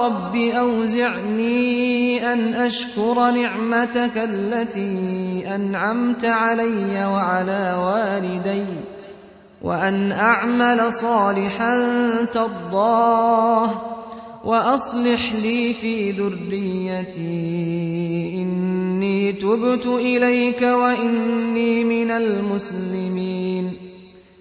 رب أوزعني أن أشكر نعمتك التي أنعمت علي وعلى والدي وأن أعمل صالحا ترضاه وأصلح لي في ذريتي. إني تبت إليك وإني من المسلمين.